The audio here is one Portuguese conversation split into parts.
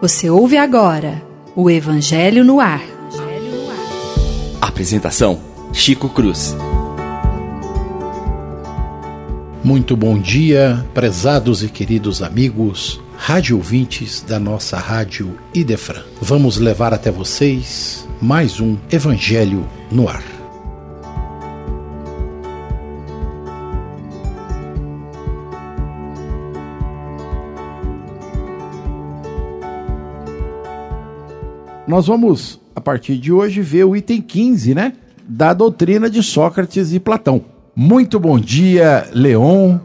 Você ouve agora o Evangelho no Ar. Apresentação: Chico Cruz. Muito bom dia, prezados e queridos amigos, rádio ouvintes da nossa rádio Idefran. Vamos levar até vocês mais um Evangelho no Ar. Nós vamos, a partir de hoje, ver o item 15, né? Da doutrina de Sócrates e Platão. Muito bom dia, Leon.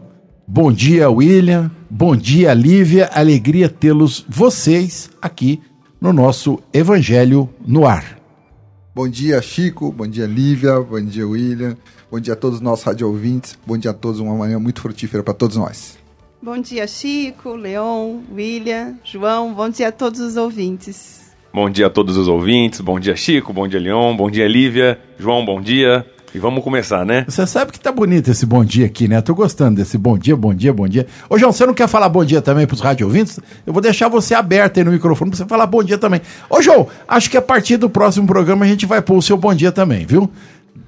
Bom dia, William. Bom dia, Lívia. Alegria tê-los vocês aqui no nosso Evangelho no Ar. Bom dia, Chico. Bom dia, Lívia. Bom dia, William. Bom dia a todos os nossos rádio ouvintes. Bom dia a todos. Uma manhã muito frutífera para todos nós. Bom dia, Chico, Leon, William, João. Bom dia a todos os ouvintes. Bom dia a todos os ouvintes, bom dia Chico, bom dia Leon, bom dia Lívia, João, bom dia. E vamos começar, né? Você sabe que tá bonito esse bom dia aqui, né? Tô gostando desse bom dia, bom dia, bom dia. Ô, João, você não quer falar bom dia também pros rádio ouvintes? Eu vou deixar você aberto aí no microfone pra você falar bom dia também. Ô, João, acho que a partir do próximo programa a gente vai pôr o seu bom dia também, viu?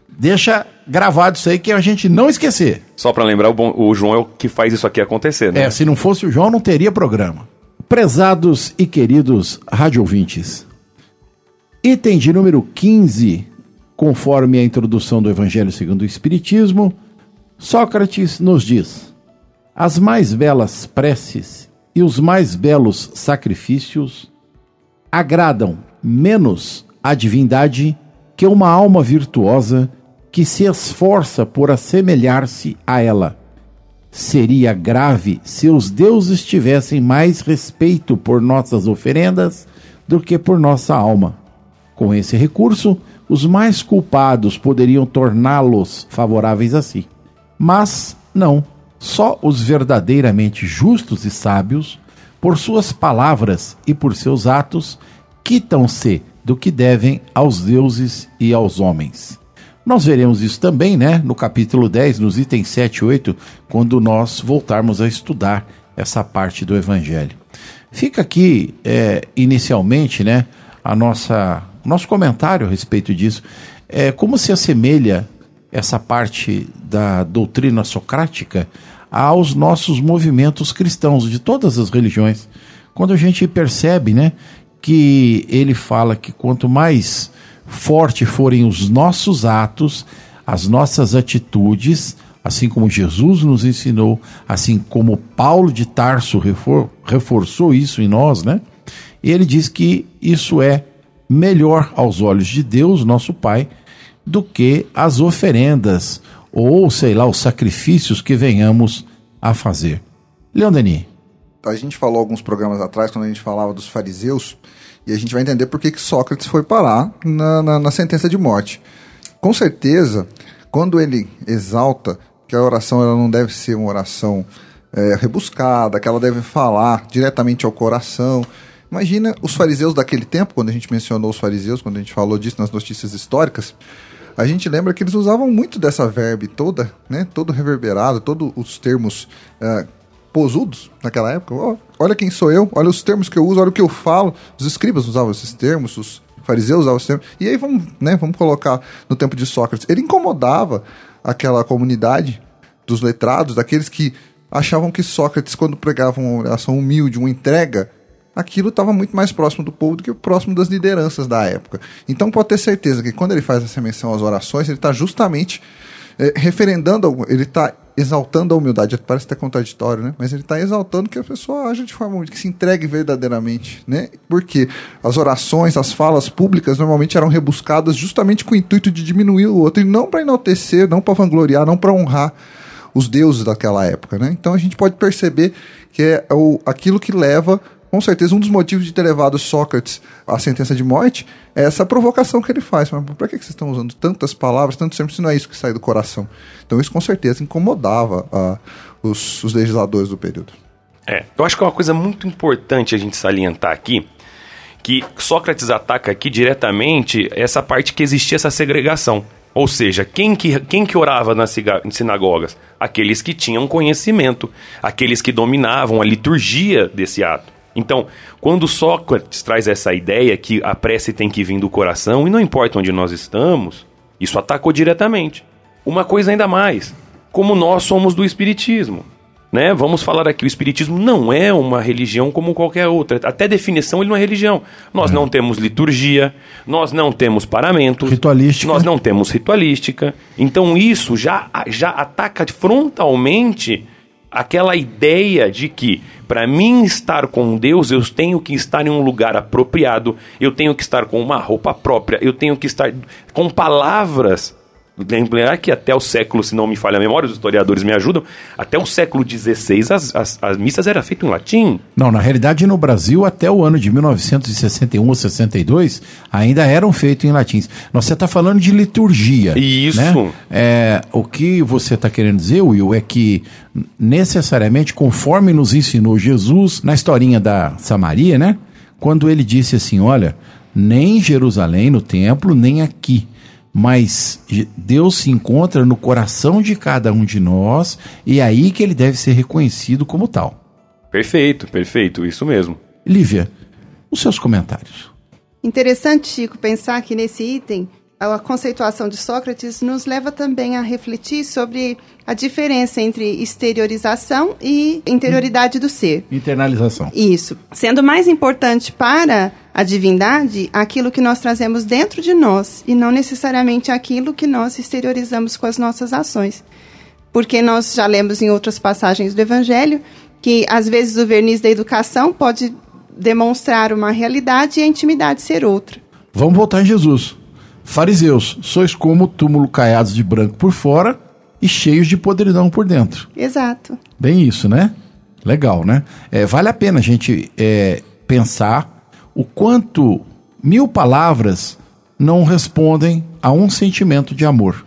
Deixa gravado isso aí que a gente não esquecer. Só para lembrar, o, bom, o João é o que faz isso aqui acontecer, né? É, se não fosse o João, não teria programa. Prezados e queridos rádio ouvintes, Item de número 15, conforme a introdução do Evangelho segundo o Espiritismo, Sócrates nos diz: As mais belas preces e os mais belos sacrifícios agradam menos a divindade que uma alma virtuosa que se esforça por assemelhar-se a ela. Seria grave se os deuses tivessem mais respeito por nossas oferendas do que por nossa alma. Com esse recurso, os mais culpados poderiam torná-los favoráveis a si. Mas não, só os verdadeiramente justos e sábios, por suas palavras e por seus atos, quitam-se do que devem aos deuses e aos homens. Nós veremos isso também, né, no capítulo 10, nos itens 7 e 8, quando nós voltarmos a estudar essa parte do Evangelho. Fica aqui, é, inicialmente, né, a nossa nosso comentário a respeito disso. É, como se assemelha essa parte da doutrina socrática aos nossos movimentos cristãos de todas as religiões? Quando a gente percebe, né, que ele fala que quanto mais forte forem os nossos atos, as nossas atitudes, assim como Jesus nos ensinou, assim como Paulo de Tarso refor reforçou isso em nós, né? Ele diz que isso é melhor aos olhos de Deus, nosso Pai, do que as oferendas ou, sei lá, os sacrifícios que venhamos a fazer. Leon Denis. A gente falou alguns programas atrás, quando a gente falava dos fariseus, e a gente vai entender por que, que Sócrates foi parar na, na, na sentença de morte. Com certeza, quando ele exalta que a oração ela não deve ser uma oração é, rebuscada, que ela deve falar diretamente ao coração, Imagina os fariseus daquele tempo, quando a gente mencionou os fariseus, quando a gente falou disso nas notícias históricas, a gente lembra que eles usavam muito dessa verbe toda, né? Todo reverberado, todos os termos uh, posudos naquela época. Olha quem sou eu, olha os termos que eu uso, olha o que eu falo. Os escribas usavam esses termos, os fariseus usavam esses termos. E aí vamos, né, vamos colocar no tempo de Sócrates. Ele incomodava aquela comunidade dos letrados, daqueles que achavam que Sócrates, quando pregava uma oração humilde, uma entrega, aquilo estava muito mais próximo do povo do que próximo das lideranças da época. Então pode ter certeza que quando ele faz essa menção às orações, ele está justamente é, referendando, ele está exaltando a humildade. Parece até contraditório, né? Mas ele está exaltando que a pessoa haja de forma que se entregue verdadeiramente, né? Porque as orações, as falas públicas normalmente eram rebuscadas justamente com o intuito de diminuir o outro e não para enaltecer, não para vangloriar, não para honrar os deuses daquela época, né? Então a gente pode perceber que é o, aquilo que leva com certeza um dos motivos de ter levado Sócrates à sentença de morte é essa provocação que ele faz. Mas para que vocês estão usando tantas palavras, tanto sempre, se não é isso que sai do coração? Então isso com certeza incomodava uh, os, os legisladores do período. É, eu acho que é uma coisa muito importante a gente salientar aqui, que Sócrates ataca aqui diretamente essa parte que existia essa segregação Ou seja, quem que, quem que orava nas sinagogas? Aqueles que tinham conhecimento, aqueles que dominavam a liturgia desse ato. Então, quando Sócrates traz essa ideia que a prece tem que vir do coração, e não importa onde nós estamos, isso atacou diretamente. Uma coisa ainda mais, como nós somos do Espiritismo. Né? Vamos falar aqui, o Espiritismo não é uma religião como qualquer outra. Até definição ele não é religião. Nós não temos liturgia, nós não temos paramentos, Ritualística. nós não temos ritualística. Então isso já, já ataca frontalmente aquela ideia de que para mim estar com Deus, eu tenho que estar em um lugar apropriado, eu tenho que estar com uma roupa própria, eu tenho que estar com palavras. Lembrar que até o século, se não me falha a memória, os historiadores me ajudam, até o século XVI as, as, as missas eram feitas em latim. Não, na realidade no Brasil até o ano de 1961 ou 62 ainda eram feitos em. Nós, Você está falando de liturgia. Isso. Né? É, o que você está querendo dizer, Will, é que necessariamente, conforme nos ensinou Jesus na historinha da Samaria, né? Quando ele disse assim: olha, nem em Jerusalém, no templo, nem aqui. Mas Deus se encontra no coração de cada um de nós e é aí que ele deve ser reconhecido como tal. Perfeito, perfeito, isso mesmo. Lívia, os seus comentários. Interessante, Chico, pensar que nesse item a conceituação de Sócrates nos leva também a refletir sobre a diferença entre exteriorização e interioridade do ser. Internalização. Isso. Sendo mais importante para a divindade aquilo que nós trazemos dentro de nós e não necessariamente aquilo que nós exteriorizamos com as nossas ações. Porque nós já lemos em outras passagens do Evangelho que às vezes o verniz da educação pode demonstrar uma realidade e a intimidade ser outra. Vamos voltar em Jesus. Fariseus, sois como túmulo caiados de branco por fora e cheios de podridão por dentro. Exato. Bem isso, né? Legal, né? É, vale a pena a gente é, pensar o quanto mil palavras não respondem a um sentimento de amor.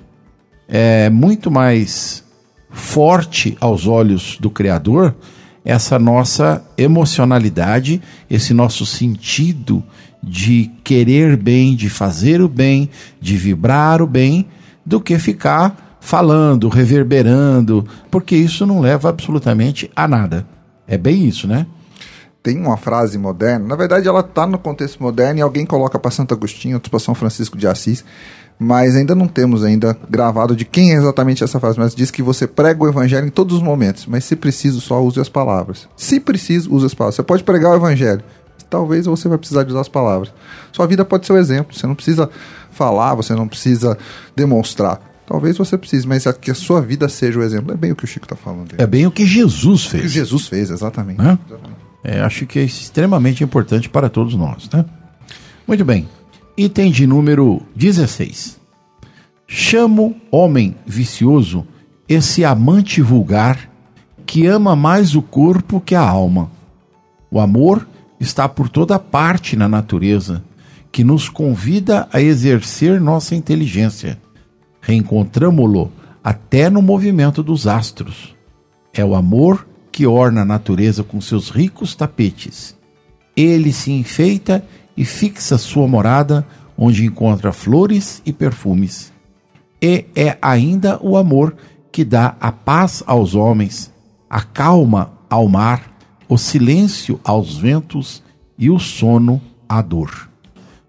É muito mais forte aos olhos do Criador essa nossa emocionalidade, esse nosso sentido de querer bem, de fazer o bem, de vibrar o bem, do que ficar falando, reverberando, porque isso não leva absolutamente a nada. É bem isso, né? Tem uma frase moderna, na verdade ela está no contexto moderno e alguém coloca para Santo Agostinho, outro para São Francisco de Assis, mas ainda não temos ainda gravado de quem é exatamente essa frase, mas diz que você prega o evangelho em todos os momentos, mas se preciso só use as palavras. Se preciso, use as palavras. Você pode pregar o evangelho, talvez você vai precisar de usar as palavras. Sua vida pode ser o exemplo, você não precisa falar, você não precisa demonstrar. Talvez você precise, mas que a sua vida seja o exemplo. É bem o que o Chico está falando. aí. É bem o que Jesus o que fez. Jesus fez, exatamente. Né? É, acho que é extremamente importante para todos nós, né? Muito bem. Item de número 16. Chamo homem vicioso esse amante vulgar que ama mais o corpo que a alma. O amor está por toda parte na natureza, que nos convida a exercer nossa inteligência. Reencontramo-lo até no movimento dos astros. É o amor que orna a natureza com seus ricos tapetes. Ele se enfeita e fixa sua morada onde encontra flores e perfumes. E é ainda o amor que dá a paz aos homens, a calma ao mar, o silêncio aos ventos e o sono à dor.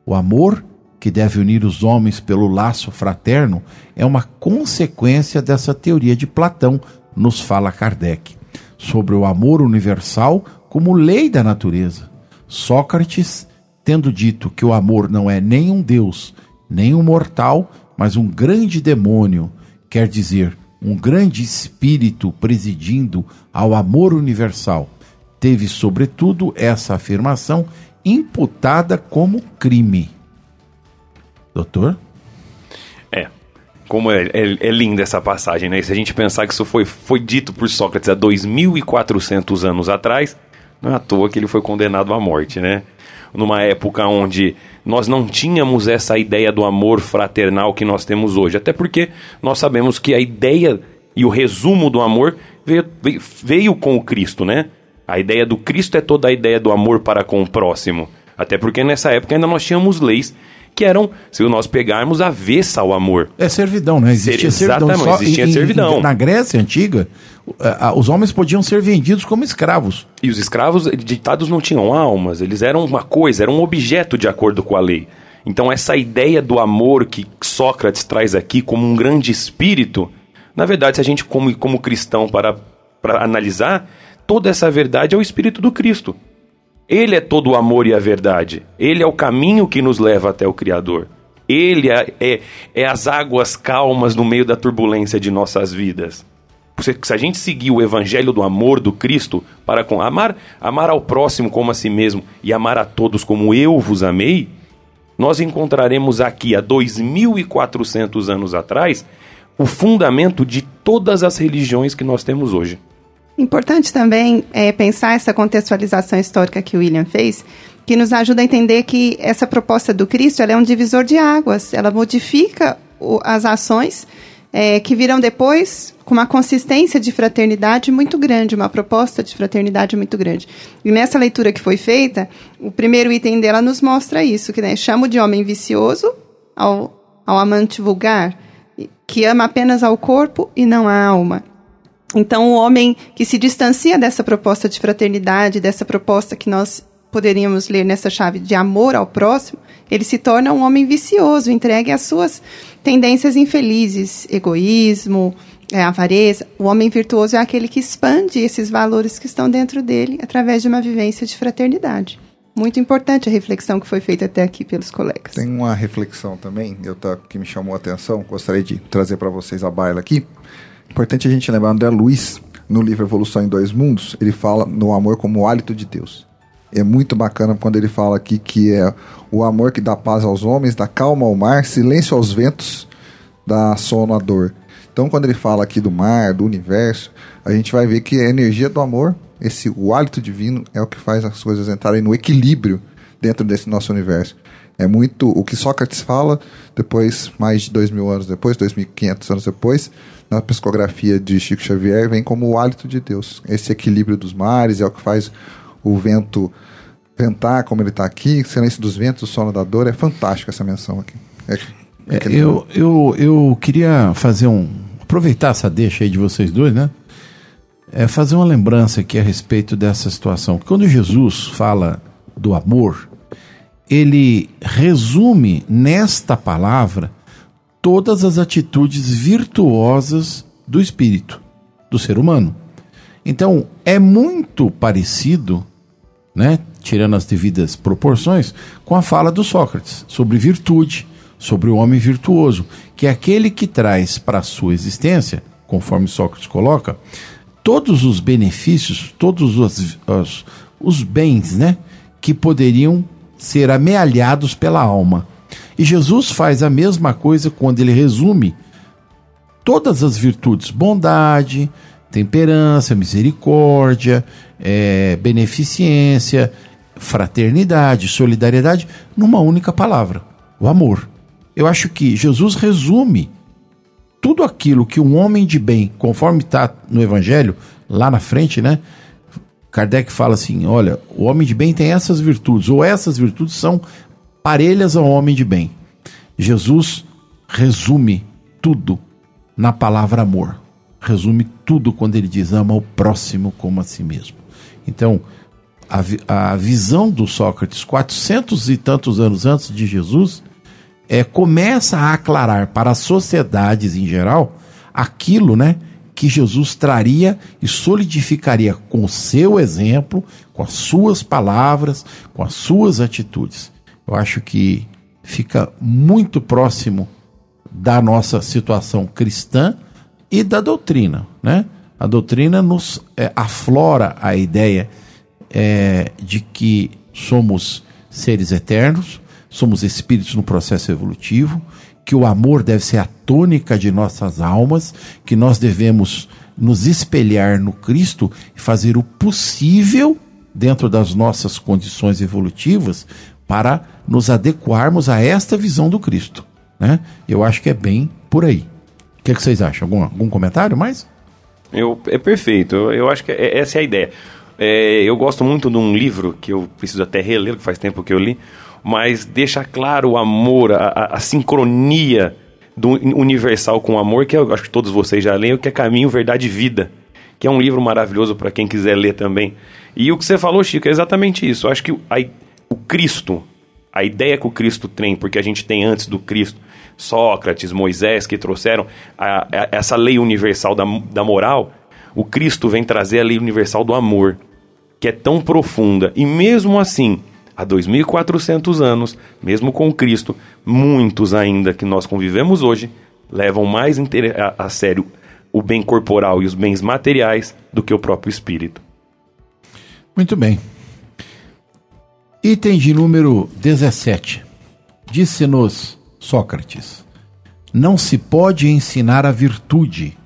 O amor, que deve unir os homens pelo laço fraterno, é uma consequência dessa teoria de Platão, nos fala Kardec, sobre o amor universal como lei da natureza. Sócrates, tendo dito que o amor não é nem um deus, nem um mortal, mas um grande demônio, quer dizer, um grande espírito presidindo ao amor universal, teve, sobretudo, essa afirmação imputada como crime. Doutor? É. Como é, é, é linda essa passagem, né? Se a gente pensar que isso foi, foi dito por Sócrates há 2.400 anos atrás, não é à toa que ele foi condenado à morte, né? Numa época onde nós não tínhamos essa ideia do amor fraternal que nós temos hoje. Até porque nós sabemos que a ideia e o resumo do amor veio, veio, veio com o Cristo, né? A ideia do Cristo é toda a ideia do amor para com o próximo. Até porque nessa época ainda nós tínhamos leis que eram, se nós pegarmos, avessa ao amor. É servidão, né? Existia Ser- servidão. exatamente, existia em- em- servidão. na Grécia antiga, ah, os homens podiam ser vendidos como escravos. E os escravos ditados não tinham almas, eles eram uma coisa, eram um objeto de acordo com a lei. Então, essa ideia do amor que Sócrates traz aqui como um grande espírito, na verdade, se a gente, como, como cristão, para, para analisar, toda essa verdade é o espírito do Cristo. Ele é todo o amor e a verdade. Ele é o caminho que nos leva até o Criador. Ele é, é, é as águas calmas no meio da turbulência de nossas vidas. Se a gente seguir o evangelho do amor do Cristo para com amar, amar ao próximo como a si mesmo e amar a todos como eu vos amei, nós encontraremos aqui há 2400 anos atrás o fundamento de todas as religiões que nós temos hoje. Importante também é pensar essa contextualização histórica que o William fez, que nos ajuda a entender que essa proposta do Cristo é um divisor de águas, ela modifica o- as ações é, que virão depois com uma consistência de fraternidade muito grande, uma proposta de fraternidade muito grande. E nessa leitura que foi feita, o primeiro item dela nos mostra isso, que né, chama de homem vicioso ao, ao amante vulgar, que ama apenas ao corpo e não à alma. Então, o homem que se distancia dessa proposta de fraternidade, dessa proposta que nós poderíamos ler nessa chave de amor ao próximo, ele se torna um homem vicioso, entregue às suas tendências infelizes, egoísmo, é, avareza. O homem virtuoso é aquele que expande esses valores que estão dentro dele através de uma vivência de fraternidade. Muito importante a reflexão que foi feita até aqui pelos colegas. Tem uma reflexão também, eu tá, que me chamou a atenção, gostaria de trazer para vocês a baila aqui. Importante a gente lembrar, André Luiz, no livro Evolução em Dois Mundos, ele fala no amor como o hálito de Deus. É muito bacana quando ele fala aqui que é o amor que dá paz aos homens, dá calma ao mar, silêncio aos ventos, dá sono à dor. Então, quando ele fala aqui do mar, do universo, a gente vai ver que a energia do amor, esse o hálito divino, é o que faz as coisas entrarem no equilíbrio dentro desse nosso universo. É muito o que Sócrates fala, depois, mais de dois mil anos depois, 2.500 anos depois, na psicografia de Chico Xavier, vem como o hálito de Deus. Esse equilíbrio dos mares é o que faz o vento ventar como ele está aqui, silêncio dos ventos, o sono da dor. É fantástico essa menção aqui. É, É, eu, eu, eu queria fazer um. aproveitar essa deixa aí de vocês dois, né? É fazer uma lembrança aqui a respeito dessa situação. Quando Jesus fala do amor, ele resume nesta palavra todas as atitudes virtuosas do espírito, do ser humano. Então, é muito parecido, né, tirando as devidas proporções, com a fala do Sócrates sobre virtude, sobre o homem virtuoso, que é aquele que traz para a sua existência, conforme Sócrates coloca, todos os benefícios, todos os, os, os bens, né, que poderiam ser amealhados pela alma. E Jesus faz a mesma coisa quando ele resume todas as virtudes: bondade, temperança, misericórdia, eh, beneficência, fraternidade, solidariedade, numa única palavra: o amor. Eu acho que Jesus resume tudo aquilo que um homem de bem, conforme está no Evangelho, lá na frente, né? Kardec fala assim: olha, o homem de bem tem essas virtudes, ou essas virtudes são parelhas ao homem de bem. Jesus resume tudo na palavra amor. Resume tudo quando ele diz ama o próximo como a si mesmo. Então, a, a visão do Sócrates, 400 e tantos anos antes de Jesus, é, começa a aclarar para as sociedades em geral aquilo né, que Jesus traria e solidificaria com o seu exemplo, com as suas palavras, com as suas atitudes. Eu acho que fica muito próximo da nossa situação cristã e da doutrina. Né? A doutrina nos é, aflora a ideia é, de que somos seres eternos, somos espíritos no processo evolutivo, que o amor deve ser a tônica de nossas almas, que nós devemos nos espelhar no Cristo e fazer o possível dentro das nossas condições evolutivas para nos adequarmos a esta visão do Cristo. Né? Eu acho que é bem por aí. O que, é que vocês acham? Algum, algum comentário mais? Eu, é perfeito, eu, eu acho que é- essa é a ideia. É, eu gosto muito de um livro que eu preciso até reler, que faz tempo que eu li, mas deixa claro o amor, a, a, a sincronia do universal com o amor, que eu acho que todos vocês já leram, que é Caminho, Verdade e Vida, que é um livro maravilhoso para quem quiser ler também. E o que você falou, Chico, é exatamente isso. Eu acho que a, o Cristo, a ideia que o Cristo tem, porque a gente tem antes do Cristo, Sócrates, Moisés, que trouxeram a, a, essa lei universal da, da moral, o Cristo vem trazer a lei universal do amor, que é tão profunda. E mesmo assim, há 2.400 anos, mesmo com Cristo, muitos ainda que nós convivemos hoje levam mais a, a sério o bem corporal e os bens materiais do que o próprio espírito. Muito bem. Item de número 17. Disse-nos Sócrates: Não se pode ensinar a virtude,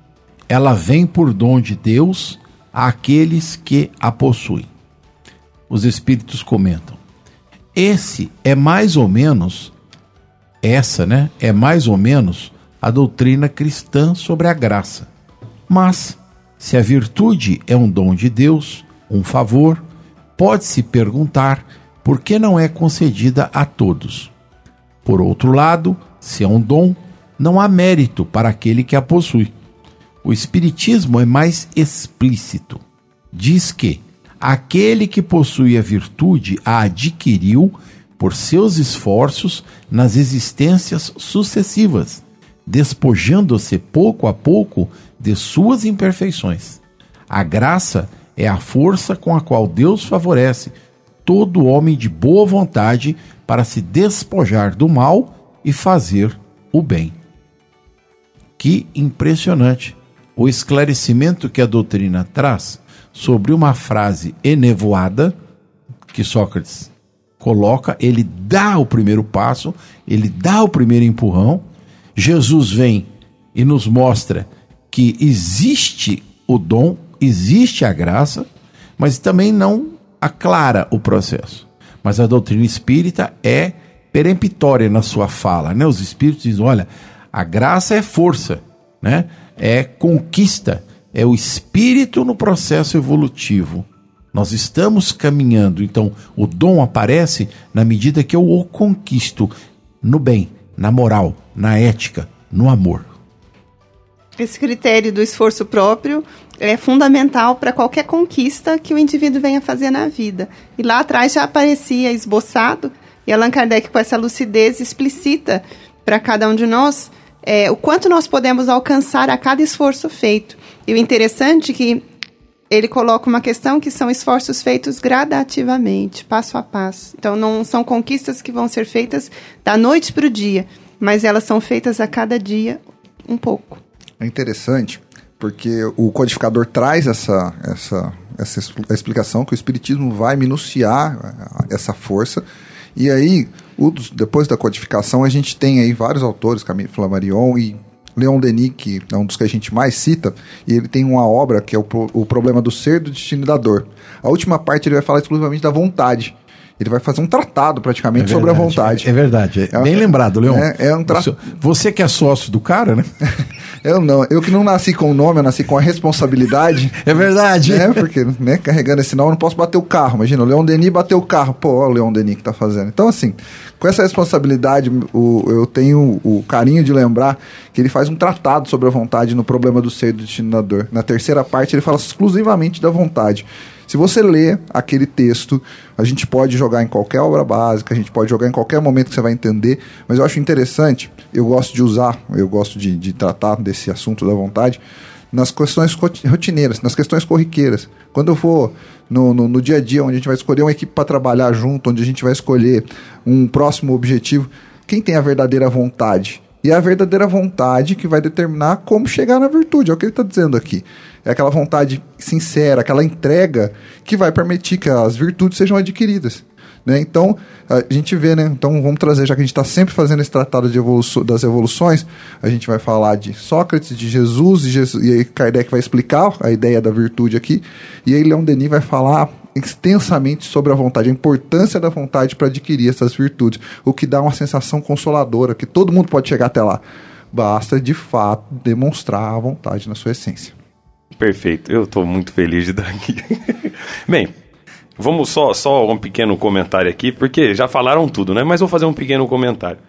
ela vem por dom de Deus àqueles que a possuem. Os espíritos comentam: Esse é mais ou menos, essa, né? É mais ou menos a doutrina cristã sobre a graça. Mas, se a virtude é um dom de Deus, um favor, pode-se perguntar por que não é concedida a todos. Por outro lado, se é um dom, não há mérito para aquele que a possui. O Espiritismo é mais explícito. Diz que aquele que possui a virtude a adquiriu por seus esforços nas existências sucessivas, despojando-se pouco a pouco de suas imperfeições. A graça é a força com a qual Deus favorece todo homem de boa vontade para se despojar do mal e fazer o bem. Que impressionante! O esclarecimento que a doutrina traz sobre uma frase enevoada que Sócrates coloca, ele dá o primeiro passo, ele dá o primeiro empurrão. Jesus vem e nos mostra que existe o dom, existe a graça, mas também não aclara o processo. Mas a doutrina espírita é peremptória na sua fala, né? Os espíritos dizem, olha, a graça é força, né? É conquista, é o espírito no processo evolutivo. Nós estamos caminhando, então o dom aparece na medida que eu o conquisto no bem, na moral, na ética, no amor. Esse critério do esforço próprio é fundamental para qualquer conquista que o indivíduo venha fazer na vida. E lá atrás já aparecia esboçado, e Allan Kardec, com essa lucidez, explicita para cada um de nós é, o quanto nós podemos alcançar a cada esforço feito. E o interessante é que ele coloca uma questão que são esforços feitos gradativamente, passo a passo. Então, não são conquistas que vão ser feitas da noite para o dia, mas elas são feitas a cada dia um pouco. É interessante porque o codificador traz essa, essa, essa explicação que o Espiritismo vai minuciar essa força. E aí, depois da codificação, a gente tem aí vários autores, Camille Flammarion e Leon Denis, que é um dos que a gente mais cita, e ele tem uma obra que é o, o problema do ser, do destino da dor. A última parte ele vai falar exclusivamente da vontade ele vai fazer um tratado praticamente é verdade, sobre a vontade. É, é verdade, é, bem lembrado, Leon. É, é um tra... Você que é sócio do cara, né? eu não, eu que não nasci com o nome, eu nasci com a responsabilidade. é verdade. Né? Porque, né, carregando esse nome, eu não posso bater o carro. Imagina, o Leon Denis bateu o carro. Pô, olha o Leon Denis que tá fazendo. Então, assim, com essa responsabilidade, o, eu tenho o carinho de lembrar que ele faz um tratado sobre a vontade no problema do ser do destino da dor. Na terceira parte, ele fala exclusivamente da vontade. Se você lê aquele texto, a gente pode jogar em qualquer obra básica, a gente pode jogar em qualquer momento que você vai entender, mas eu acho interessante, eu gosto de usar, eu gosto de, de tratar desse assunto da vontade, nas questões rotineiras, nas questões corriqueiras. Quando eu for no, no, no dia a dia, onde a gente vai escolher uma equipe para trabalhar junto, onde a gente vai escolher um próximo objetivo, quem tem a verdadeira vontade? E é a verdadeira vontade que vai determinar como chegar na virtude, é o que ele está dizendo aqui. É aquela vontade sincera, aquela entrega que vai permitir que as virtudes sejam adquiridas. Né? Então, a gente vê, né? Então, vamos trazer, já que a gente está sempre fazendo esse tratado de das evoluções, a gente vai falar de Sócrates, de Jesus, e, Jesus, e aí Kardec vai explicar a ideia da virtude aqui, e aí Leon Denis vai falar extensamente sobre a vontade, a importância da vontade para adquirir essas virtudes, o que dá uma sensação consoladora, que todo mundo pode chegar até lá. Basta, de fato, demonstrar a vontade na sua essência. Perfeito, eu estou muito feliz de estar aqui. Bem, Vamos só, só um pequeno comentário aqui, porque já falaram tudo, né? Mas vou fazer um pequeno comentário.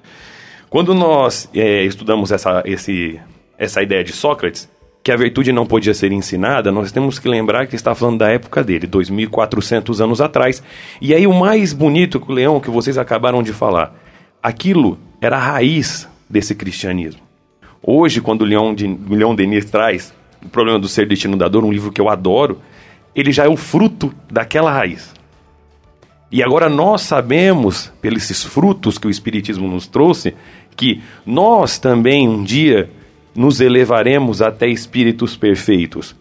Quando nós é, estudamos essa, esse, essa ideia de Sócrates, que a virtude não podia ser ensinada, nós temos que lembrar que está falando da época dele, 2.400 anos atrás. E aí o mais bonito Leão, que vocês acabaram de falar, aquilo era a raiz desse cristianismo. Hoje, quando o Leão, de, Leão Denis traz o problema do ser destino da dor, um livro que eu adoro, ele já é o fruto daquela raiz. E agora nós sabemos, pelos frutos que o Espiritismo nos trouxe, que nós também um dia nos elevaremos até espíritos perfeitos.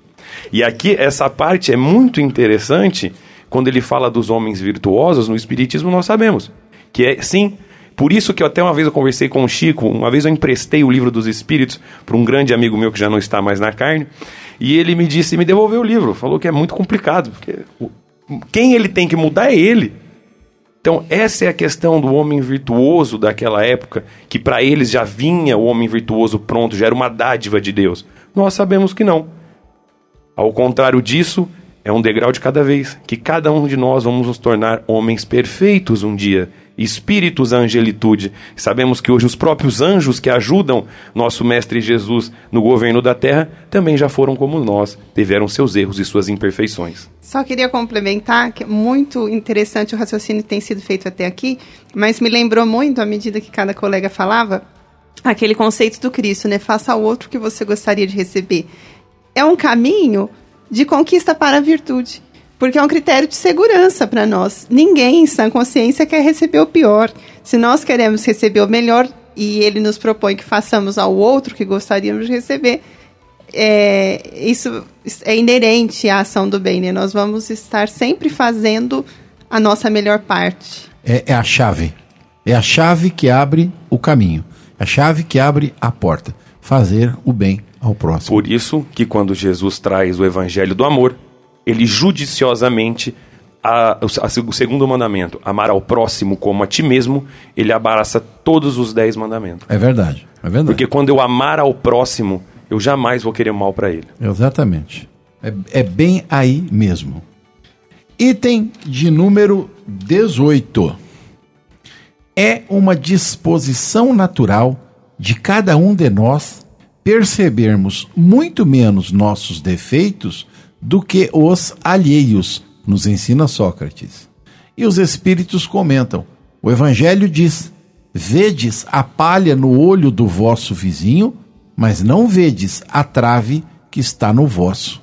E aqui essa parte é muito interessante quando ele fala dos homens virtuosos no Espiritismo, nós sabemos que é sim. Por isso que eu, até uma vez eu conversei com o Chico, uma vez eu emprestei o livro dos Espíritos para um grande amigo meu que já não está mais na carne, e ele me disse, me devolveu o livro, falou que é muito complicado, porque quem ele tem que mudar é ele. Então, essa é a questão do homem virtuoso daquela época, que para eles já vinha o homem virtuoso pronto, já era uma dádiva de Deus. Nós sabemos que não. Ao contrário disso, é um degrau de cada vez, que cada um de nós vamos nos tornar homens perfeitos um dia espíritos angelitude. Sabemos que hoje os próprios anjos que ajudam nosso Mestre Jesus no governo da terra também já foram como nós, tiveram seus erros e suas imperfeições. Só queria complementar que é muito interessante o raciocínio que tem sido feito até aqui, mas me lembrou muito, à medida que cada colega falava, aquele conceito do Cristo, né? Faça ao outro que você gostaria de receber. É um caminho de conquista para a virtude porque é um critério de segurança para nós. Ninguém em sã consciência quer receber o pior. Se nós queremos receber o melhor e ele nos propõe que façamos ao outro que gostaríamos de receber, é, isso é inerente à ação do bem. Né? Nós vamos estar sempre fazendo a nossa melhor parte. É, é a chave. É a chave que abre o caminho. É a chave que abre a porta. Fazer o bem ao próximo. Por isso que quando Jesus traz o evangelho do amor, ele judiciosamente a, a, o segundo mandamento, amar ao próximo como a ti mesmo, ele abraça todos os dez mandamentos. É verdade, é verdade. Porque quando eu amar ao próximo, eu jamais vou querer mal para ele. Exatamente. É, é bem aí mesmo. Item de número 18. É uma disposição natural de cada um de nós percebermos muito menos nossos defeitos do que os alheios, nos ensina Sócrates. E os espíritos comentam: o Evangelho diz: Vedes a palha no olho do vosso vizinho, mas não vedes a trave que está no vosso.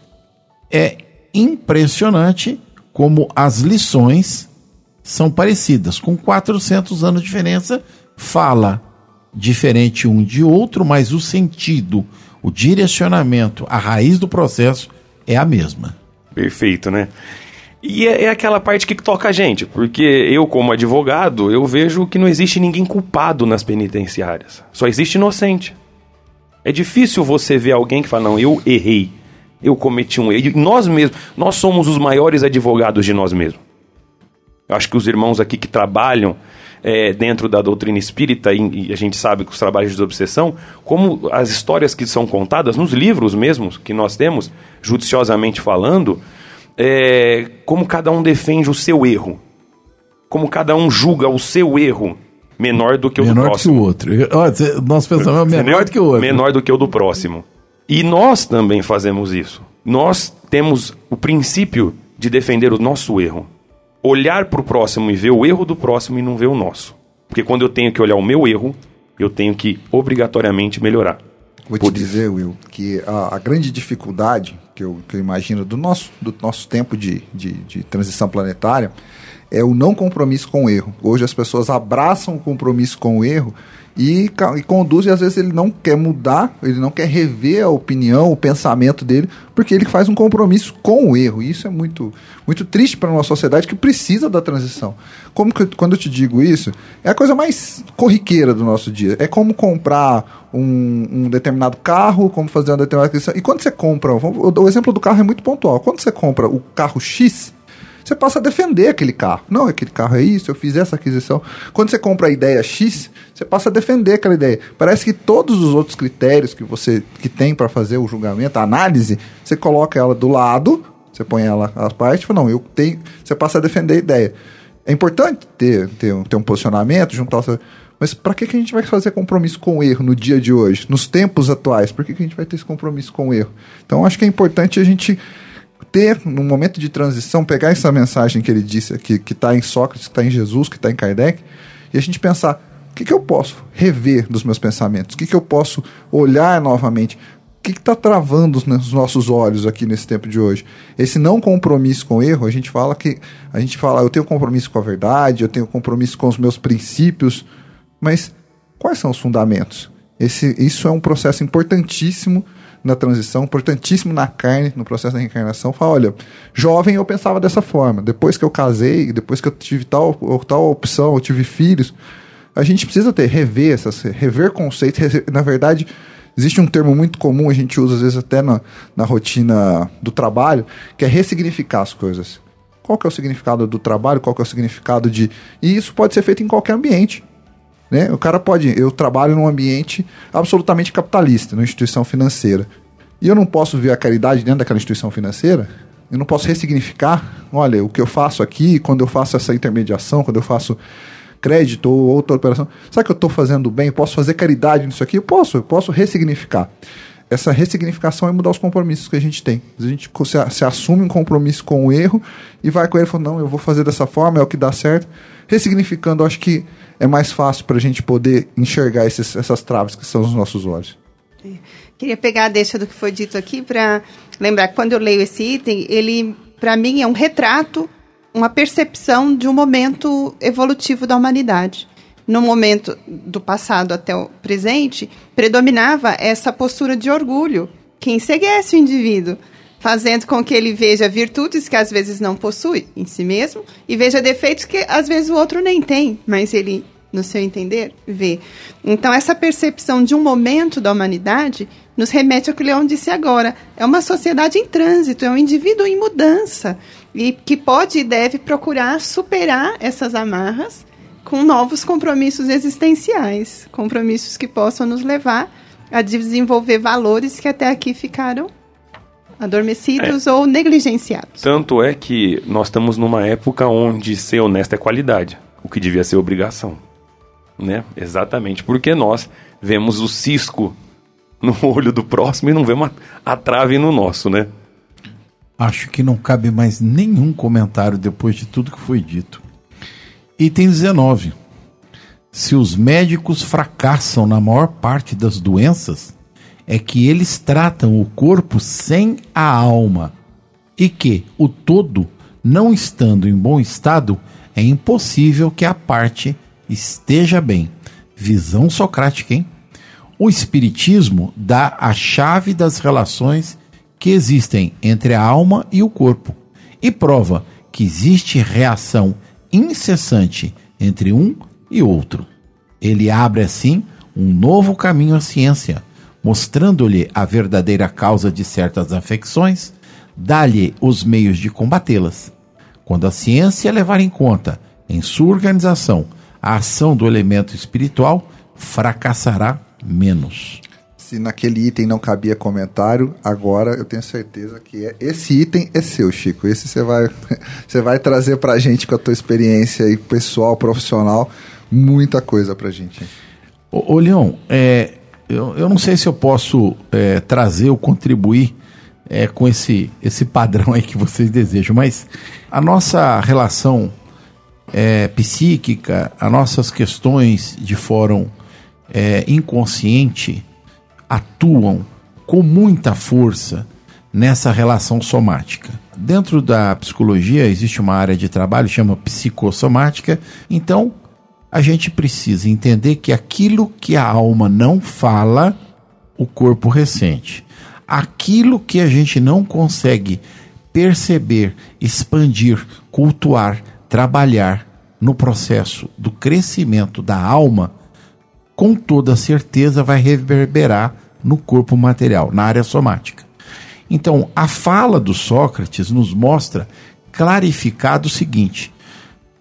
É impressionante como as lições são parecidas, com 400 anos de diferença, fala diferente um de outro, mas o sentido, o direcionamento, a raiz do processo é a mesma. Perfeito, né? E é, é, aquela parte que toca a gente, porque eu, como advogado, eu vejo que não existe ninguém culpado nas penitenciárias. Só existe inocente. É difícil você ver alguém que fala, não, eu errei, eu cometi um erro. Nós mesmos, nós somos os maiores advogados de nós mesmos. Eu acho que os irmãos aqui que trabalham é, dentro da doutrina espírita, e, e, a gente sabe que os trabalhos de obsessão, como as histórias que são contadas nos livros mesmos que nós temos, judiciosamente falando, é, como cada um defende o seu erro, como cada um julga o seu erro menor do que o menor do próximo. Menor que o outro. Nosso pensamento é menor do que o outro. Menor do que o do próximo. E nós também fazemos isso. Nós temos o princípio de defender o nosso erro olhar para o próximo e ver o erro do próximo e não ver o nosso. Porque quando eu tenho que olhar o meu erro, eu tenho que obrigatoriamente melhorar. Vou te dizer, Will, que a, a, grande dificuldade que eu, que eu imagino do nosso, do nosso tempo de, de, de transição planetária é o não compromisso com o erro. Hoje as pessoas abraçam o compromisso com o erro e, e conduz, e às vezes ele não quer mudar, ele não quer rever a opinião, o pensamento dele, porque ele faz um compromisso com o erro. E isso é muito, muito triste para uma sociedade que precisa da transição. Como que, quando eu te digo isso, é a coisa mais corriqueira do nosso dia. É como comprar um, um determinado carro, como fazer uma determinada aquisição. E quando você compra, o exemplo do carro é muito pontual. Quando você compra o carro X, você passa a defender aquele carro. Não, aquele carro é isso, eu fiz essa aquisição. Quando você compra a ideia X, você passa a defender aquela ideia. Parece que todos os outros critérios que você que tem para fazer o julgamento, a análise, você coloca ela do lado Você põe ela à parte fala, não, eu tenho. Você passa a defender a ideia. É importante ter, ter, ter um posicionamento, juntar o. Mas para que, que a gente vai fazer compromisso com o erro no dia de hoje, nos tempos atuais? Por que, que a gente vai ter esse compromisso com o erro? Então, acho que é importante a gente ter, no momento de transição, pegar essa mensagem que ele disse aqui, que está em Sócrates, que está em Jesus, que está em Kardec, e a gente pensar: o que, que eu posso rever dos meus pensamentos? O que, que eu posso olhar novamente? O que está travando os nossos olhos aqui nesse tempo de hoje? Esse não compromisso com o erro, a gente fala que a gente fala, eu tenho compromisso com a verdade, eu tenho compromisso com os meus princípios, mas quais são os fundamentos? Esse, isso é um processo importantíssimo na transição, importantíssimo na carne, no processo da reencarnação. Fala, olha, jovem eu pensava dessa forma. Depois que eu casei, depois que eu tive tal tal opção, eu tive filhos, a gente precisa ter rever essas, rever conceitos. Na verdade, existe um termo muito comum, a gente usa às vezes até na, na rotina do trabalho, que é ressignificar as coisas. Qual que é o significado do trabalho? Qual que é o significado de. E isso pode ser feito em qualquer ambiente. Né? O cara pode. Eu trabalho num ambiente absolutamente capitalista, numa instituição financeira. E eu não posso ver a caridade dentro daquela instituição financeira? Eu não posso ressignificar? Olha, o que eu faço aqui, quando eu faço essa intermediação, quando eu faço crédito ou outra operação, será que eu estou fazendo bem? Posso fazer caridade nisso aqui? Eu posso, eu posso ressignificar. Essa ressignificação é mudar os compromissos que a gente tem. A gente se, se assume um compromisso com o erro e vai com ele e fala, não, eu vou fazer dessa forma, é o que dá certo. Ressignificando, acho que é mais fácil para a gente poder enxergar esses, essas traves que são os nossos olhos. Queria pegar a deixa do que foi dito aqui para lembrar que quando eu leio esse item, ele, para mim, é um retrato, uma percepção de um momento evolutivo da humanidade. No momento do passado até o presente, predominava essa postura de orgulho que enseguece o indivíduo, fazendo com que ele veja virtudes que às vezes não possui em si mesmo e veja defeitos que às vezes o outro nem tem, mas ele, no seu entender, vê. Então, essa percepção de um momento da humanidade nos remete ao que Leão disse agora. É uma sociedade em trânsito, é um indivíduo em mudança e que pode e deve procurar superar essas amarras com novos compromissos existenciais, compromissos que possam nos levar a desenvolver valores que até aqui ficaram adormecidos é. ou negligenciados. Tanto é que nós estamos numa época onde ser honesto é qualidade, o que devia ser obrigação. Né? Exatamente, porque nós vemos o cisco no olho do próximo e não vemos a, a trave no nosso, né? Acho que não cabe mais nenhum comentário depois de tudo que foi dito. Item 19. Se os médicos fracassam na maior parte das doenças, é que eles tratam o corpo sem a alma e que o todo, não estando em bom estado, é impossível que a parte esteja bem. Visão socrática, hein? O Espiritismo dá a chave das relações que existem entre a alma e o corpo e prova que existe reação incessante entre um e outro. Ele abre assim um novo caminho à ciência mostrando-lhe a verdadeira causa de certas afecções, dá-lhe os meios de combatê-las. Quando a ciência levar em conta, em sua organização, a ação do elemento espiritual, fracassará menos. Se naquele item não cabia comentário, agora eu tenho certeza que é, esse item é seu, Chico. Esse você vai, você vai trazer pra gente com a tua experiência aí, pessoal, profissional, muita coisa pra gente. Ô, ô Leon, é, eu, eu não sei se eu posso é, trazer ou contribuir é, com esse, esse padrão aí que vocês desejam, mas a nossa relação é, psíquica, as nossas questões de fórum é, inconsciente atuam com muita força nessa relação somática. Dentro da psicologia existe uma área de trabalho chama psicossomática, então a gente precisa entender que aquilo que a alma não fala, o corpo ressente. Aquilo que a gente não consegue perceber, expandir, cultuar, trabalhar no processo do crescimento da alma, com toda certeza vai reverberar no corpo material, na área somática. Então, a fala do Sócrates nos mostra clarificado o seguinte: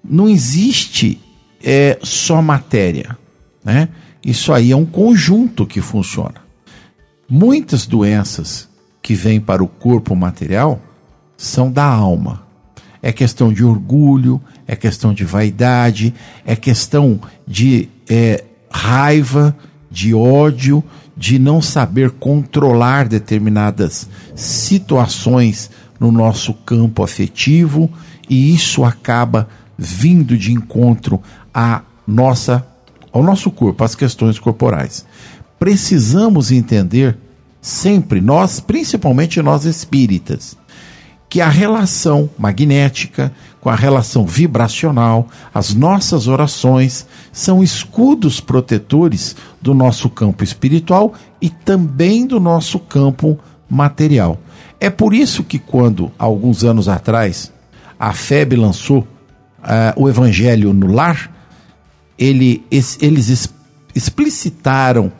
não existe é só matéria. Né? Isso aí é um conjunto que funciona. Muitas doenças que vêm para o corpo material são da alma. É questão de orgulho, é questão de vaidade, é questão de é, raiva, de ódio, de não saber controlar determinadas situações no nosso campo afetivo, e isso acaba vindo de encontro à nossa, ao nosso corpo, às questões corporais. Precisamos entender sempre, nós, principalmente nós espíritas, que a relação magnética com a relação vibracional, as nossas orações são escudos protetores do nosso campo espiritual e também do nosso campo material. É por isso que quando, alguns anos atrás, a FEB lançou uh, o Evangelho no Lar, ele, eles explicitaram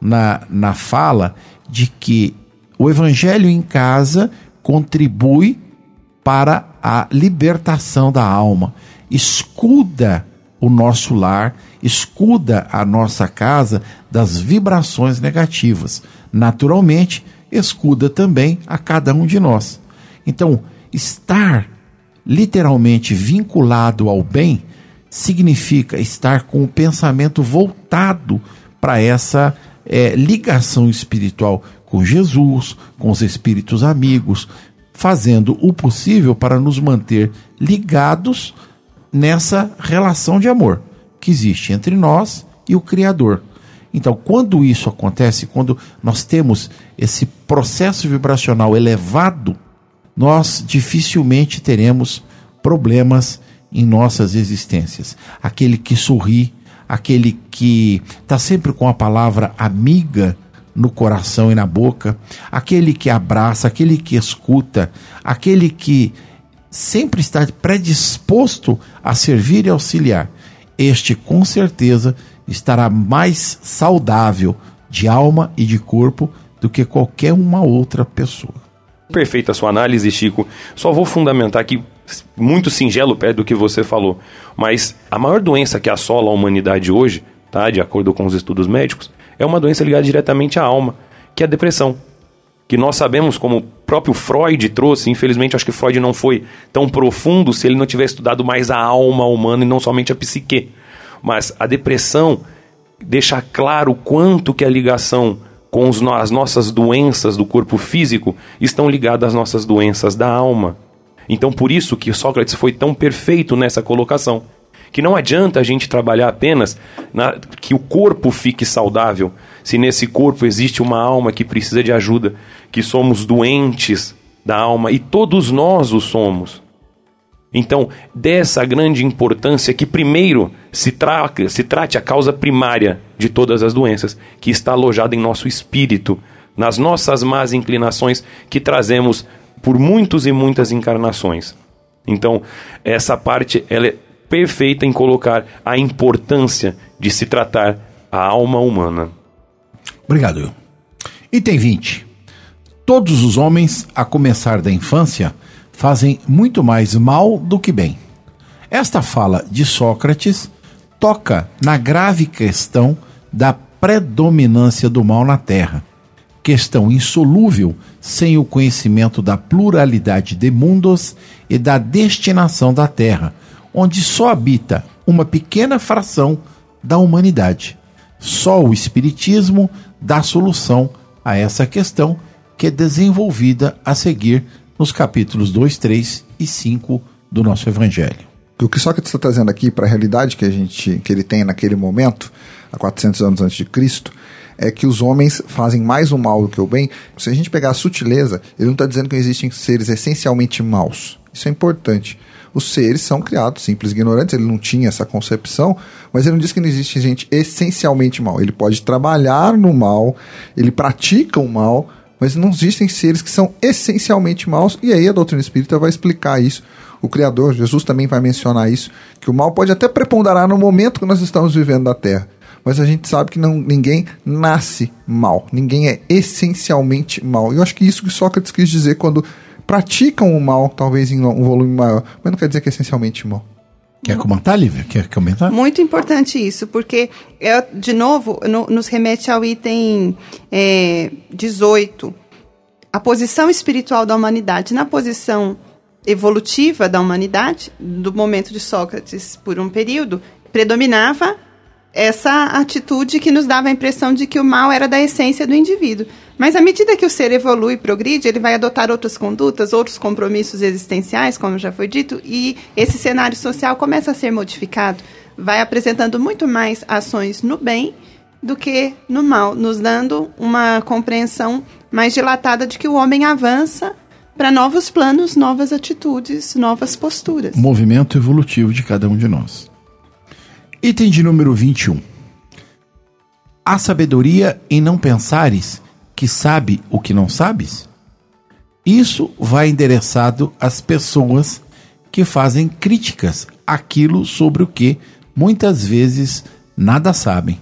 na, na fala de que o Evangelho em casa contribui para a libertação da alma, escuda o nosso lar, escuda a nossa casa das vibrações negativas. Naturalmente, escuda também a cada um de nós. Então, estar literalmente vinculado ao bem significa estar com o pensamento voltado para essa é, ligação espiritual com Jesus, com os espíritos amigos, fazendo o possível para nos manter ligados nessa relação de amor que existe entre nós e o Criador. Então, quando isso acontece, quando nós temos esse processo vibracional elevado, nós dificilmente teremos problemas em nossas existências. Aquele que sorri, aquele que está sempre com a palavra amiga no coração e na boca, aquele que abraça, aquele que escuta, aquele que sempre está predisposto a servir e auxiliar. Este com certeza estará mais saudável de alma e de corpo do que qualquer uma outra pessoa. Perfeita a sua análise, Chico. Só vou fundamentar aqui muito singelo perto do que você falou, mas a maior doença que assola a humanidade hoje, tá, de acordo com os estudos médicos, é uma doença ligada diretamente à alma, que é a depressão. Que nós sabemos, como o próprio Freud trouxe, infelizmente acho que Freud não foi tão profundo se ele não tivesse estudado mais a alma humana e não somente a psique. Mas a depressão deixa claro quanto que a ligação com os, as nossas doenças do corpo físico estão ligadas às nossas doenças da alma. Então por isso que Sócrates foi tão perfeito nessa colocação que não adianta a gente trabalhar apenas na, que o corpo fique saudável, se nesse corpo existe uma alma que precisa de ajuda, que somos doentes da alma e todos nós o somos. Então, dessa grande importância que primeiro se, tra se trate a causa primária de todas as doenças, que está alojada em nosso espírito, nas nossas más inclinações que trazemos por muitos e muitas encarnações. Então, essa parte ela é perfeita em colocar a importância de se tratar a alma humana. Obrigado. Item 20. Todos os homens, a começar da infância, fazem muito mais mal do que bem. Esta fala de Sócrates toca na grave questão da predominância do mal na Terra, questão insolúvel sem o conhecimento da pluralidade de mundos e da destinação da Terra onde só habita uma pequena fração da humanidade. Só o Espiritismo dá solução a essa questão que é desenvolvida a seguir nos capítulos 2, 3 e 5 do nosso Evangelho. O que Sócrates está trazendo aqui para a realidade que a gente que ele tem naquele momento, há 400 anos antes de Cristo, é que os homens fazem mais o mal do que o bem. Se a gente pegar a sutileza, ele não está dizendo que existem seres essencialmente maus. Isso é importante os seres são criados simples ignorantes, ele não tinha essa concepção, mas ele não diz que não existe gente essencialmente mal. Ele pode trabalhar no mal, ele pratica o mal, mas não existem seres que são essencialmente maus, e aí a doutrina espírita vai explicar isso. O Criador, Jesus também vai mencionar isso, que o mal pode até preponderar no momento que nós estamos vivendo na Terra. Mas a gente sabe que não, ninguém nasce mal, ninguém é essencialmente mal. E eu acho que isso que Sócrates quis dizer quando praticam o mal, talvez em um volume maior, mas não quer dizer que é essencialmente mal. Quer comentar, Lívia? Quer comentar? Muito importante isso, porque, é, de novo, no, nos remete ao item é, 18. A posição espiritual da humanidade. Na posição evolutiva da humanidade, do momento de Sócrates por um período, predominava essa atitude que nos dava a impressão de que o mal era da essência do indivíduo. Mas à medida que o ser evolui e progride, ele vai adotar outras condutas, outros compromissos existenciais, como já foi dito, e esse cenário social começa a ser modificado. Vai apresentando muito mais ações no bem do que no mal, nos dando uma compreensão mais dilatada de que o homem avança para novos planos, novas atitudes, novas posturas. Movimento evolutivo de cada um de nós. Item de número 21. Há sabedoria em não pensares que sabe o que não sabes? Isso vai endereçado às pessoas que fazem críticas àquilo sobre o que muitas vezes nada sabem.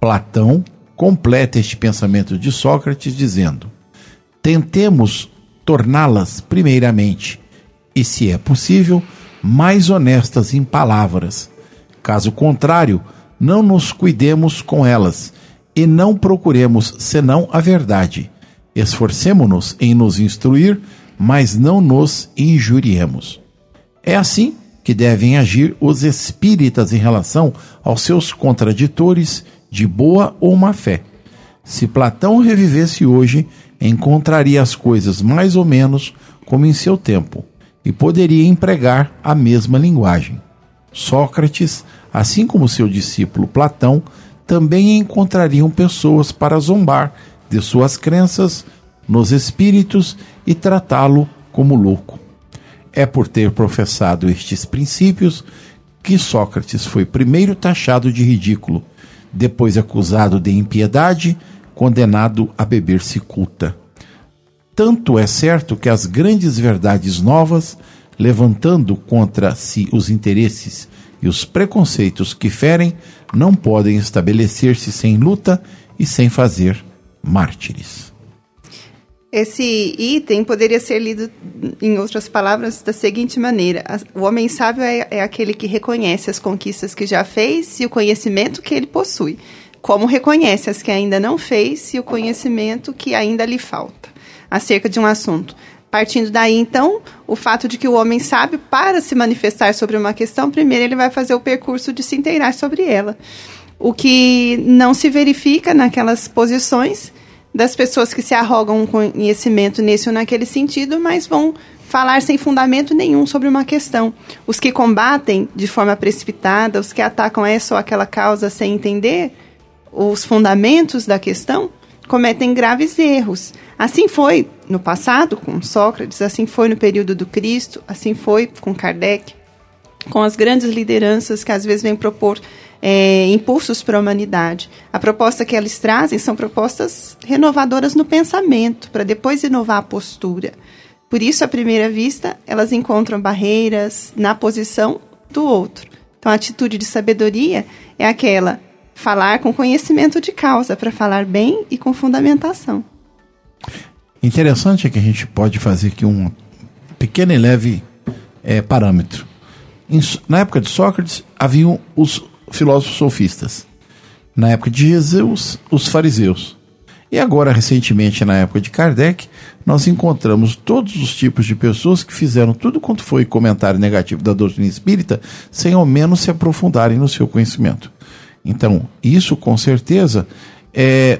Platão completa este pensamento de Sócrates dizendo: tentemos torná-las, primeiramente, e se é possível, mais honestas em palavras. Caso contrário, não nos cuidemos com elas e não procuremos senão a verdade. Esforcemo-nos em nos instruir, mas não nos injuriemos. É assim que devem agir os espíritas em relação aos seus contraditores de boa ou má fé. Se Platão revivesse hoje, encontraria as coisas mais ou menos como em seu tempo e poderia empregar a mesma linguagem. Sócrates, assim como seu discípulo Platão, também encontrariam pessoas para zombar de suas crenças nos espíritos e tratá-lo como louco. É por ter professado estes princípios que Sócrates foi primeiro taxado de ridículo, depois acusado de impiedade, condenado a beber cicuta. Tanto é certo que as grandes verdades novas, levantando contra si os interesses e os preconceitos que ferem, não podem estabelecer-se sem luta e sem fazer mártires. Esse item poderia ser lido, em outras palavras, da seguinte maneira: o homem sábio é, é, aquele que reconhece as conquistas que já fez e o conhecimento que ele possui, como reconhece as que ainda não fez e o conhecimento que ainda lhe falta, acerca de um assunto. Partindo daí, então, o fato de que o homem sabe, para se manifestar sobre uma questão, primeiro ele vai fazer o percurso de se inteirar sobre ela. O que não se verifica naquelas posições das pessoas que se arrogam um conhecimento nesse ou naquele sentido, mas vão falar sem fundamento nenhum sobre uma questão. Os que combatem de forma precipitada, os que atacam essa ou aquela causa sem entender os fundamentos da questão, cometem graves erros. Assim foi no passado com Sócrates, assim foi no período do Cristo, assim foi com Kardec, com as grandes lideranças que às vezes vêm propor é, impulsos para a humanidade. A proposta que eles trazem são propostas renovadoras no pensamento, para depois inovar a postura. Por isso, à primeira vista, elas encontram barreiras na posição do outro. Então, a atitude de sabedoria é aquela falar com conhecimento de causa, para falar bem e com fundamentação. Interessante é que a gente pode fazer aqui um pequeno e leve é, parâmetro. Em, na época de Sócrates, haviam os filósofos sofistas. Na época de Jesus, os fariseus. E agora, recentemente, na época de Kardec, nós encontramos todos os tipos de pessoas que fizeram tudo quanto foi comentário negativo da doutrina espírita, sem ao menos se aprofundarem no seu conhecimento. Então, isso com certeza é,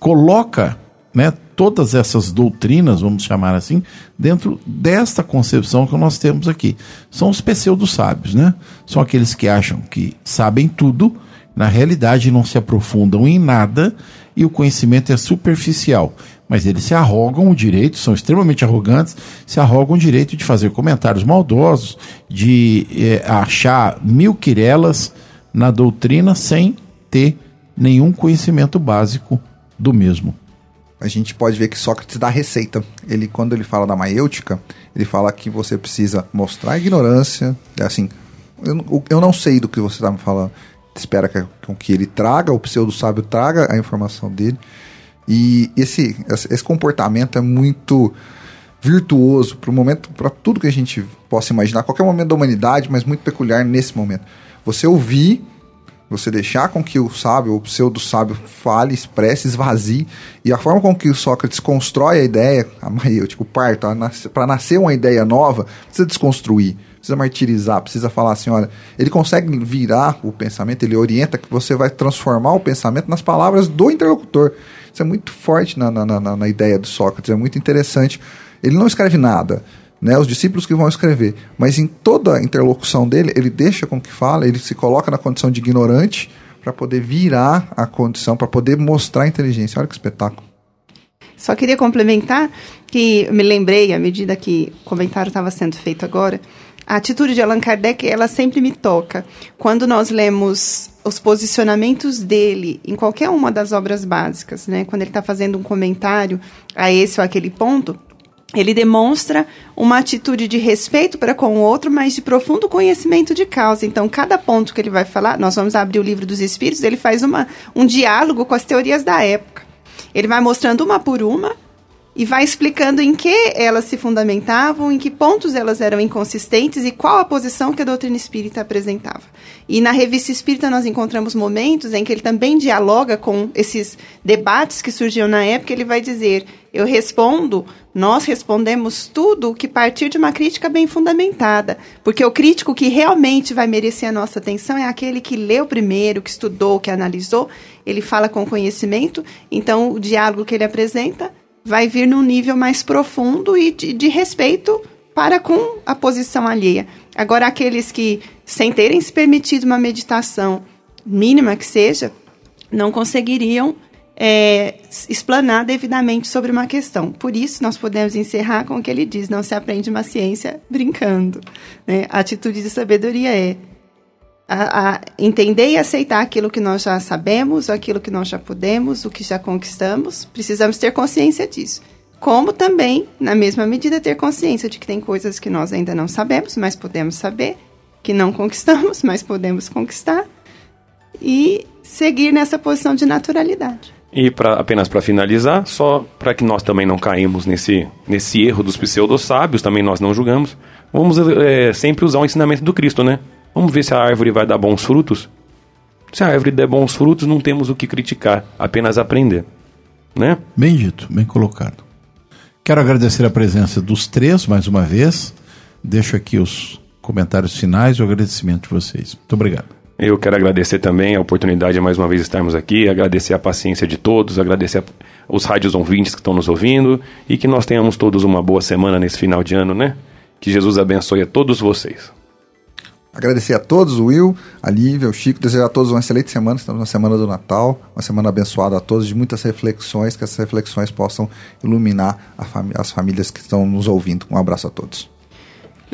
coloca né, todas essas doutrinas, vamos chamar assim, dentro desta concepção que nós temos aqui. São os pseudo-sábios, né? São aqueles que acham que sabem tudo, na realidade não se aprofundam em nada e o conhecimento é superficial. Mas eles se arrogam o direito, são extremamente arrogantes, se arrogam o direito de fazer comentários maldosos, de é, achar mil quirelas na doutrina sem ter nenhum conhecimento básico do mesmo. A gente pode ver que Sócrates dá receita. Ele, quando ele fala da maiêutica, ele fala que você precisa mostrar a ignorância. É assim, eu, eu não sei do que você está me falando. Espera que, que ele traga, o pseudo-sábio traga a informação dele. E esse, esse comportamento é muito virtuoso para o momento, para tudo que a gente possa imaginar, qualquer momento da humanidade, mas muito peculiar nesse momento. Você ouvir, Você deixar com que o sábio, o pseudo-sábio, fale, expresse, esvazie. E a forma com que o Sócrates constrói a ideia, a eu, tipo, parto, para nascer uma ideia nova, precisa desconstruir, precisa martirizar, precisa falar assim: olha, ele consegue virar o pensamento, ele orienta que você vai transformar o pensamento nas palavras do interlocutor. Isso é muito forte na, na, na, na ideia do Sócrates, é muito interessante. Ele não escreve nada né, os discípulos que vão escrever. Mas em toda a interlocução dele, ele deixa com que fala, ele se coloca na condição de ignorante para poder virar a condição, para poder mostrar a inteligência. Olha que espetáculo. Só queria complementar que me lembrei, à medida que o comentário estava sendo feito agora, a atitude de Allan Kardec, ela sempre me toca. Quando nós lemos os posicionamentos dele em qualquer uma das obras básicas, né? Quando ele está fazendo um comentário a esse ou aquele ponto, ele demonstra uma atitude de respeito para com o outro, mas de profundo conhecimento de causa. Então, cada ponto que ele vai falar, nós vamos abrir o livro dos Espíritos, ele faz uma, um diálogo com as teorias da época. Ele vai mostrando uma por uma e vai explicando em que elas se fundamentavam, em que pontos elas eram inconsistentes e qual a posição que a doutrina espírita apresentava. E na revista espírita nós encontramos momentos em que ele também dialoga com esses debates que surgiam na época. Ele vai dizer: Eu respondo, nós respondemos tudo que partir de uma crítica bem fundamentada. Porque o crítico que realmente vai merecer a nossa atenção é aquele que leu primeiro, que estudou, que analisou. Ele fala com conhecimento. Então, o diálogo que ele apresenta vai vir num nível mais profundo e de, de respeito para com a posição alheia. Agora, aqueles que, sem terem se permitido uma meditação mínima que seja, não conseguiriam é, explanar devidamente sobre uma questão. Por isso, nós podemos encerrar com o que ele diz: não se aprende uma ciência brincando. Né? A atitude de sabedoria é a, a entender e aceitar aquilo que nós já sabemos, aquilo que nós já podemos, o que já conquistamos. Precisamos ter consciência disso. Como também, na mesma medida, ter consciência de que tem coisas que nós ainda não sabemos, mas podemos saber, que não conquistamos, mas podemos conquistar, e seguir nessa posição de naturalidade. E pra, apenas para finalizar, só para que nós também não caímos nesse, nesse erro dos pseudo-sábios, também nós não julgamos, vamos é, sempre usar o ensinamento do Cristo, né? Vamos ver se a árvore vai dar bons frutos. Se a árvore der bons frutos, não temos o que criticar, apenas aprender. Né? Bem dito, bem colocado. Quero agradecer a presença dos três mais uma vez. Deixo aqui os comentários finais e o agradecimento de vocês. Muito obrigado. Eu quero agradecer também a oportunidade de mais uma vez estarmos aqui, agradecer a paciência de todos, agradecer os rádios ouvintes que estão nos ouvindo e que nós tenhamos todos uma boa semana nesse final de ano, né? Que Jesus abençoe a todos vocês. Agradecer a todos, o Will, a Lívia, o Chico, desejar a todos uma excelente semana. Estamos na semana do Natal, uma semana abençoada a todos, de muitas reflexões, que essas reflexões possam iluminar as famílias que estão nos ouvindo. Um abraço a todos.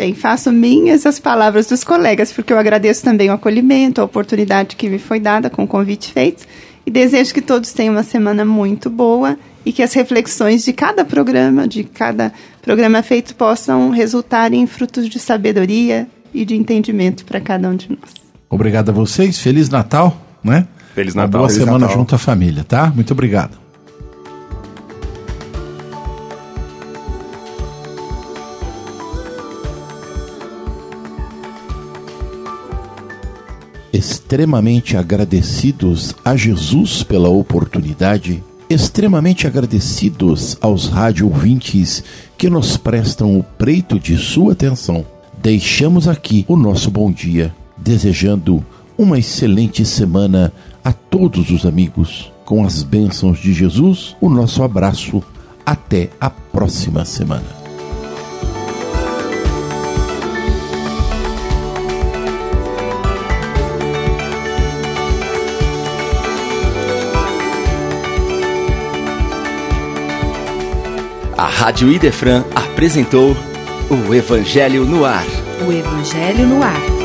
Bem, faço minhas as palavras dos colegas, porque eu agradeço também o acolhimento, a oportunidade que me foi dada com o convite feito. E desejo que todos tenham uma semana muito boa e que as reflexões de cada programa, de cada programa feito, possam resultar em frutos de sabedoria, e de entendimento para cada um de nós. Obrigado a vocês, Feliz Natal, né? Feliz Natal. Uma boa Feliz semana Natal. junto à família, tá? Muito obrigado. Extremamente agradecidos a Jesus pela oportunidade, extremamente agradecidos aos rádio ouvintes que nos prestam o preito de sua atenção deixamos aqui o nosso bom dia, desejando uma excelente semana a todos os amigos. Com as bênçãos de Jesus, o nosso abraço. Até a próxima semana. A Rádio Idefran apresentou o Evangelho no Ar. O Evangelho no Ar.